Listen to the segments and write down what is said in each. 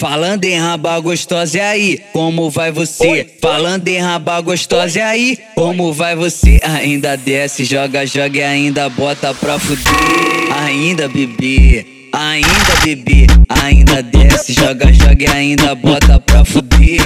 Falando em raba gostosa, e aí? Como vai você? Falando em raba gostosa, e aí? Como vai você? Ainda desce, joga, joga e ainda bota pra fuder. Ainda bebê, ainda bebê, ainda desce, joga, joga e ainda bota pra fuder.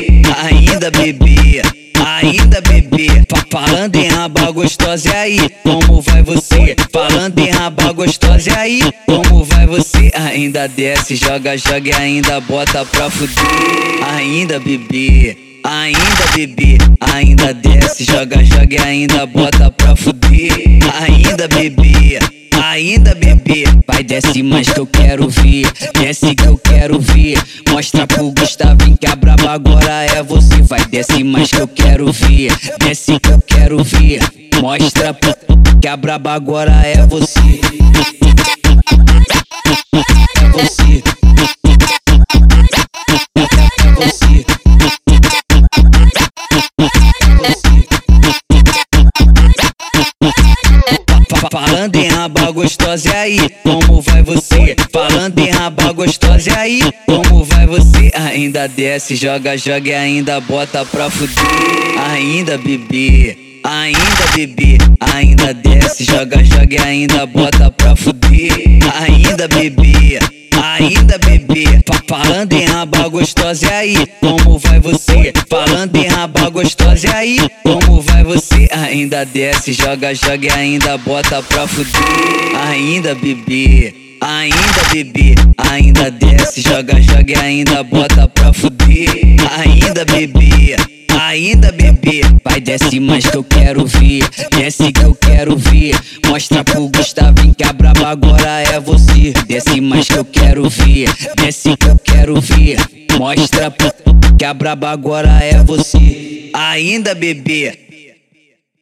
Ainda bebê. Ainda bebê, falando em raba gostosa, e aí? Como vai você? Falando em raba gostosa, e aí? Como vai você? Ainda desce, joga, joga e ainda bota pra fuder. Ainda bebê. Ainda bebê, ainda desce, joga, joga e ainda bota pra fuder. Ainda bebê, ainda bebê, vai desce mais que eu quero ver, desce que eu quero ver. Mostra pro Gustavinho que a braba agora é você, vai desce mais que eu quero ver, desce que eu quero ver. Mostra pro que a braba agora é você. Raba gostosa, e aí? Como vai você? Falando em raba gostosa, e aí? Como vai você? Ainda desce, joga, joga e ainda bota pra fuder. Ainda bebê. Ainda bebê, ainda desce, joga, joga e ainda bota pra fuder. Ainda bebê, ainda bebê, falando em raba gostosa, e aí? Como vai você? Falando em raba gostosa, e aí? Como vai você? Ainda desce, joga, joga e ainda bota pra fuder. Ainda bebê. Ainda bebê, ainda desce, joga, joga e ainda bota pra fuder. Ainda bebê. Ainda bebê, vai desce mais que eu quero ver, desce que eu quero ver. Mostra pro Gustavinho que a braba agora é você. Desce mais que eu quero ver, desce que eu quero ver. Mostra pro que a braba agora é você. Ainda bebê.